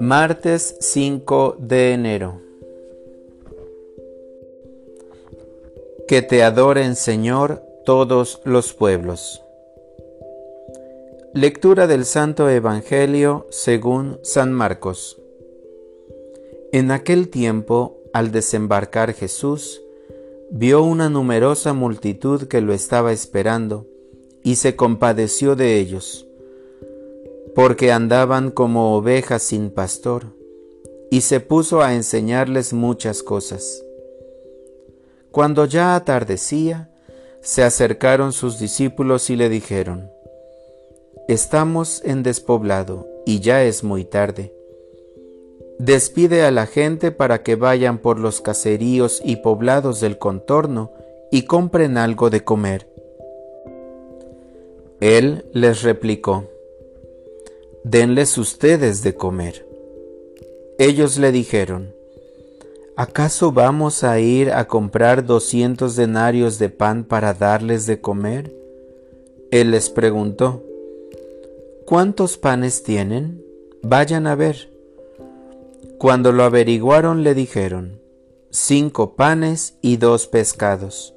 Martes 5 de enero. Que te adoren Señor todos los pueblos. Lectura del Santo Evangelio según San Marcos. En aquel tiempo, al desembarcar Jesús, vio una numerosa multitud que lo estaba esperando, y se compadeció de ellos, porque andaban como ovejas sin pastor, y se puso a enseñarles muchas cosas. Cuando ya atardecía, se acercaron sus discípulos y le dijeron, Estamos en despoblado y ya es muy tarde. Despide a la gente para que vayan por los caseríos y poblados del contorno y compren algo de comer. Él les replicó, Denles ustedes de comer. Ellos le dijeron, ¿acaso vamos a ir a comprar doscientos denarios de pan para darles de comer? Él les preguntó, ¿Cuántos panes tienen? Vayan a ver. Cuando lo averiguaron le dijeron, cinco panes y dos pescados.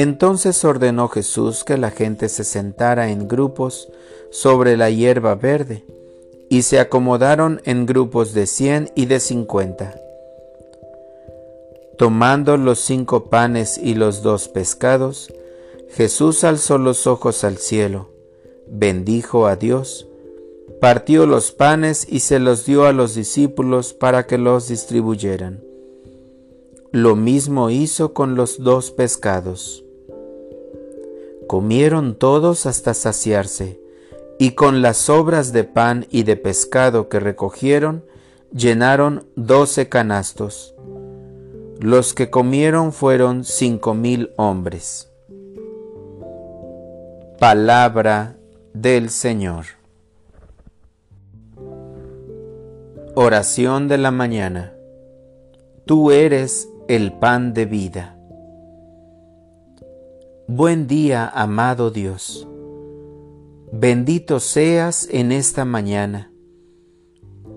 Entonces ordenó Jesús que la gente se sentara en grupos sobre la hierba verde, y se acomodaron en grupos de cien y de cincuenta. Tomando los cinco panes y los dos pescados, Jesús alzó los ojos al cielo, bendijo a Dios, partió los panes y se los dio a los discípulos para que los distribuyeran. Lo mismo hizo con los dos pescados. Comieron todos hasta saciarse, y con las sobras de pan y de pescado que recogieron, llenaron doce canastos. Los que comieron fueron cinco mil hombres. Palabra del Señor. Oración de la mañana. Tú eres el pan de vida. Buen día, amado Dios. Bendito seas en esta mañana,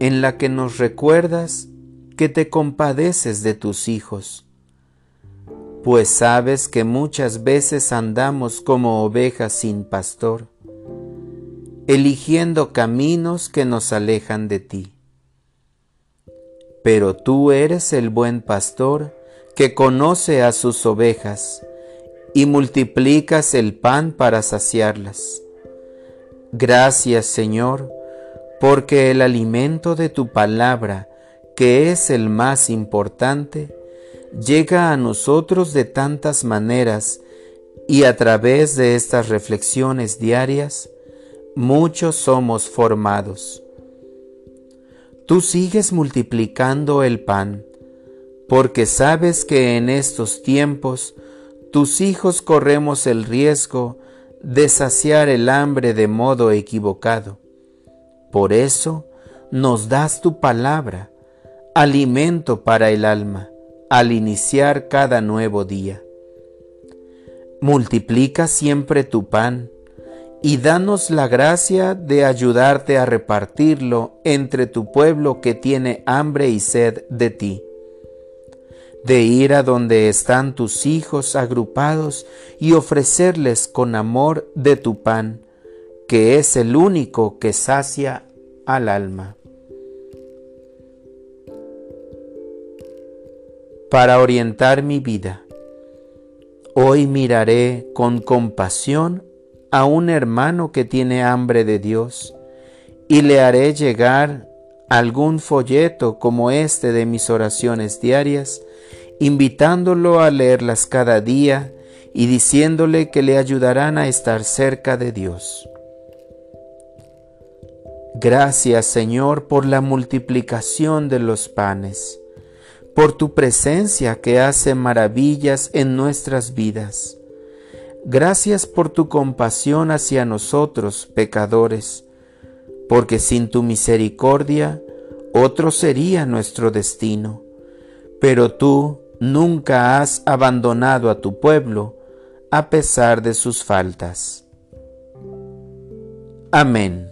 en la que nos recuerdas que te compadeces de tus hijos, pues sabes que muchas veces andamos como ovejas sin pastor eligiendo caminos que nos alejan de ti. Pero tú eres el buen pastor que conoce a sus ovejas y multiplicas el pan para saciarlas. Gracias Señor, porque el alimento de tu palabra, que es el más importante, llega a nosotros de tantas maneras y a través de estas reflexiones diarias, muchos somos formados. Tú sigues multiplicando el pan, porque sabes que en estos tiempos tus hijos corremos el riesgo de saciar el hambre de modo equivocado. Por eso nos das tu palabra, alimento para el alma, al iniciar cada nuevo día. Multiplica siempre tu pan, y danos la gracia de ayudarte a repartirlo entre tu pueblo que tiene hambre y sed de ti, de ir a donde están tus hijos agrupados y ofrecerles con amor de tu pan, que es el único que sacia al alma. Para orientar mi vida, hoy miraré con compasión a un hermano que tiene hambre de Dios y le haré llegar algún folleto como este de mis oraciones diarias, invitándolo a leerlas cada día y diciéndole que le ayudarán a estar cerca de Dios. Gracias Señor por la multiplicación de los panes, por tu presencia que hace maravillas en nuestras vidas Gracias por tu compasión hacia nosotros, pecadores, porque sin tu misericordia otro sería nuestro destino. Pero tú nunca has abandonado a tu pueblo a pesar de sus faltas. Amén.